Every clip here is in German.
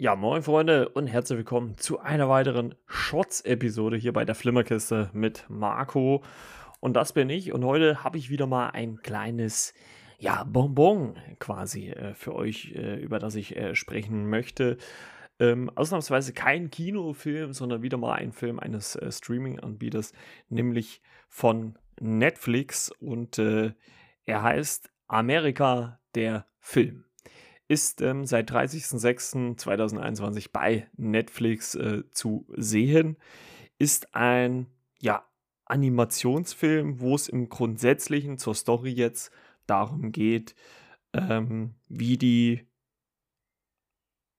Ja, moin Freunde und herzlich willkommen zu einer weiteren Shots-Episode hier bei der Flimmerkiste mit Marco. Und das bin ich. Und heute habe ich wieder mal ein kleines, ja, Bonbon quasi äh, für euch, äh, über das ich äh, sprechen möchte. Ähm, ausnahmsweise kein Kinofilm, sondern wieder mal ein Film eines äh, Streaming-Anbieters, nämlich von Netflix. Und äh, er heißt Amerika der Film ist ähm, seit 30.06.2021 bei Netflix äh, zu sehen. Ist ein ja, Animationsfilm, wo es im Grundsätzlichen zur Story jetzt darum geht, ähm, wie die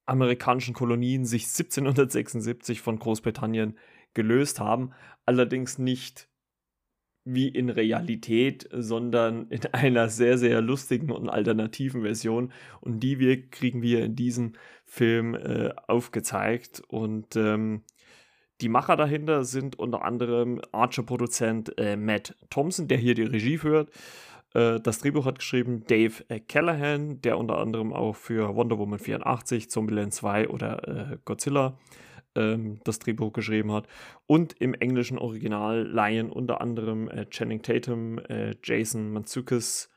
amerikanischen Kolonien sich 1776 von Großbritannien gelöst haben. Allerdings nicht wie in Realität, sondern in einer sehr, sehr lustigen und alternativen Version. Und die wir, kriegen wir in diesem Film äh, aufgezeigt. Und ähm, die Macher dahinter sind unter anderem Archer-Produzent äh, Matt Thompson, der hier die Regie führt. Äh, das Drehbuch hat geschrieben Dave äh, Callahan, der unter anderem auch für Wonder Woman 84, Zombieland 2 oder äh, Godzilla ähm, das Drehbuch geschrieben hat. Und im englischen Original leihen unter anderem äh, Channing Tatum, äh, Jason Mantzoukas,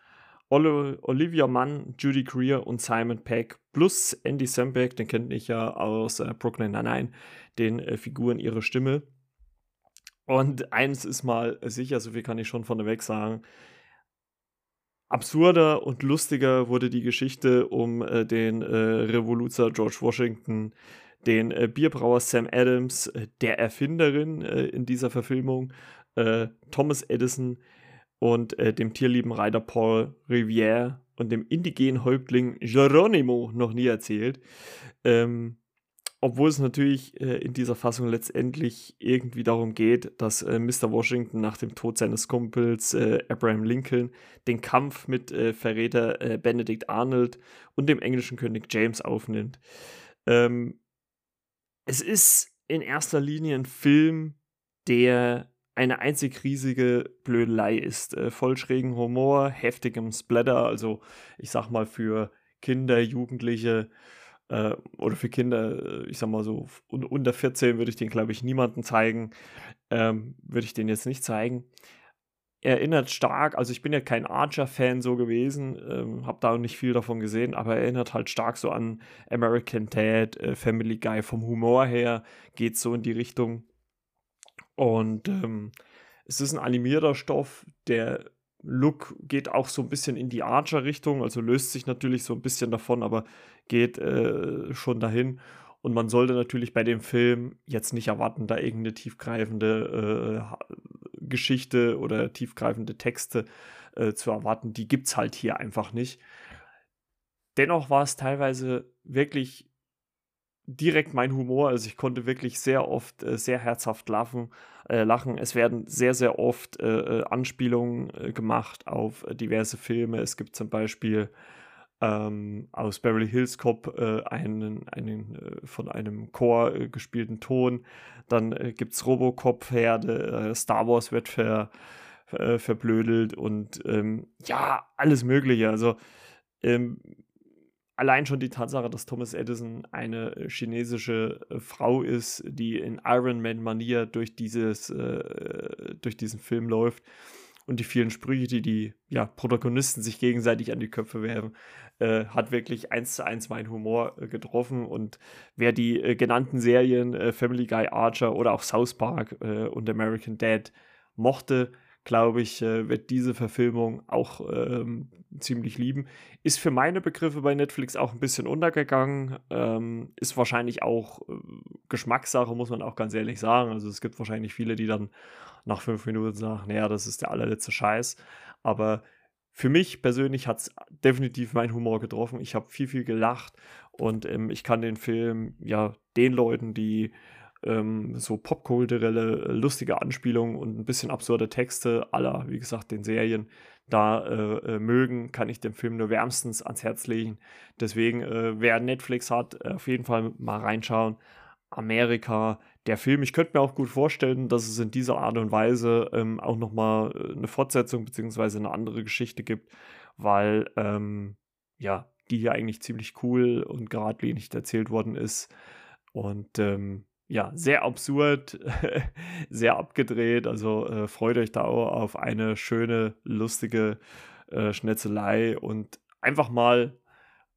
Oli Olivia Mann, Judy Greer und Simon Peck plus Andy Samberg, den kennt ich ja aus äh, Brooklyn Nine-Nine, den äh, Figuren ihre Stimme. Und eins ist mal sicher, so viel kann ich schon vorneweg sagen, absurder und lustiger wurde die Geschichte um äh, den äh, Revoluzer George Washington den äh, Bierbrauer Sam Adams, äh, der Erfinderin äh, in dieser Verfilmung, äh, Thomas Edison und äh, dem tierlieben Reiter Paul Rivière und dem indigenen Häuptling Geronimo noch nie erzählt. Ähm, obwohl es natürlich äh, in dieser Fassung letztendlich irgendwie darum geht, dass Mr. Washington nach dem Tod seines Kumpels Abraham Lincoln den Kampf mit Verräter Benedict Arnold und dem englischen König James aufnimmt. Ähm, es ist in erster Linie ein Film, der eine einzig riesige Blödelei ist. Äh, voll schrägen Humor, heftigem Splatter, also ich sag mal für Kinder, Jugendliche äh, oder für Kinder, äh, ich sag mal so unter 14 würde ich den, glaube ich, niemanden zeigen. Ähm, würde ich den jetzt nicht zeigen erinnert stark, also ich bin ja kein Archer-Fan so gewesen, ähm, habe da nicht viel davon gesehen, aber erinnert halt stark so an American Dad, äh, Family Guy vom Humor her, geht so in die Richtung. Und ähm, es ist ein animierter Stoff, der Look geht auch so ein bisschen in die Archer-Richtung, also löst sich natürlich so ein bisschen davon, aber geht äh, schon dahin. Und man sollte natürlich bei dem Film jetzt nicht erwarten, da irgendeine tiefgreifende äh, Geschichte oder tiefgreifende Texte äh, zu erwarten. Die gibt es halt hier einfach nicht. Dennoch war es teilweise wirklich direkt mein Humor. Also ich konnte wirklich sehr oft äh, sehr herzhaft lachen, äh, lachen. Es werden sehr, sehr oft äh, äh Anspielungen äh, gemacht auf diverse Filme. Es gibt zum Beispiel ähm, aus Beverly Hills Cop äh, einen, einen äh, von einem Chor äh, gespielten Ton. Dann äh, gibt es Robocop-Herde, äh, Star Wars wird ver, ver, verblödelt und ähm, ja, alles Mögliche. Also ähm, allein schon die Tatsache, dass Thomas Edison eine äh, chinesische Frau ist, die in Iron Man-Manier durch, durch diesen Film läuft und die vielen Sprüche, die die ja, Protagonisten sich gegenseitig an die Köpfe werfen, äh, hat wirklich eins zu eins meinen Humor äh, getroffen. Und wer die äh, genannten Serien äh, Family Guy, Archer oder auch South Park äh, und American Dad mochte, glaube ich, äh, wird diese Verfilmung auch ähm, ziemlich lieben. Ist für meine Begriffe bei Netflix auch ein bisschen untergegangen. Ähm, ist wahrscheinlich auch Geschmackssache, muss man auch ganz ehrlich sagen. Also es gibt wahrscheinlich viele, die dann nach fünf Minuten sagen, naja, das ist der allerletzte Scheiß. Aber für mich persönlich hat es definitiv meinen Humor getroffen. Ich habe viel, viel gelacht und ähm, ich kann den Film ja den Leuten, die ähm, so popkulturelle, lustige Anspielungen und ein bisschen absurde Texte aller, wie gesagt, den Serien da äh, äh, mögen, kann ich dem Film nur wärmstens ans Herz legen. Deswegen, äh, wer Netflix hat, auf jeden Fall mal reinschauen. Amerika, der Film. Ich könnte mir auch gut vorstellen, dass es in dieser Art und Weise ähm, auch nochmal äh, eine Fortsetzung bzw. eine andere Geschichte gibt, weil ähm, ja, die hier eigentlich ziemlich cool und geradlinig erzählt worden ist. Und ähm, ja, sehr absurd, sehr abgedreht. Also äh, freut euch da auch auf eine schöne, lustige äh, Schnetzelei und einfach mal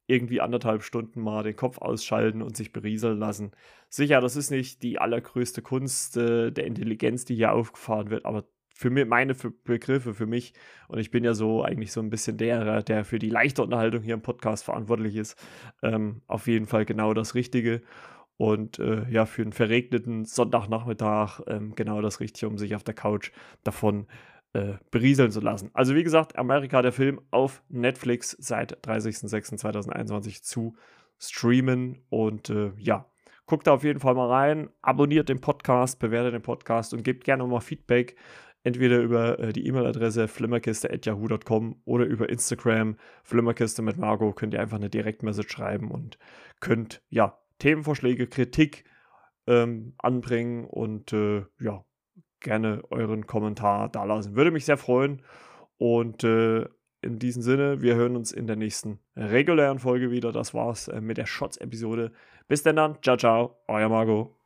irgendwie anderthalb Stunden mal den Kopf ausschalten und sich berieseln lassen. Sicher, das ist nicht die allergrößte Kunst äh, der Intelligenz, die hier aufgefahren wird, aber für mich, meine für Begriffe, für mich, und ich bin ja so eigentlich so ein bisschen der, der für die leichte Unterhaltung hier im Podcast verantwortlich ist, ähm, auf jeden Fall genau das Richtige. Und äh, ja, für einen verregneten Sonntagnachmittag ähm, genau das Richtige, um sich auf der Couch davon äh, berieseln zu lassen. Also wie gesagt, Amerika, der Film auf Netflix seit 30.06.2021 zu streamen. Und äh, ja, guckt da auf jeden Fall mal rein, abonniert den Podcast, bewertet den Podcast und gebt gerne mal Feedback. Entweder über äh, die E-Mail-Adresse flimmerkiste.yahoo.com oder über Instagram flimmerkiste mit Margot könnt ihr einfach eine Direktmessage schreiben und könnt ja Themenvorschläge, Kritik ähm, anbringen und äh, ja, gerne euren Kommentar da lassen. Würde mich sehr freuen. Und äh, in diesem Sinne, wir hören uns in der nächsten regulären Folge wieder. Das war's äh, mit der Shots-Episode. Bis denn dann. Ciao, ciao. Euer Margot.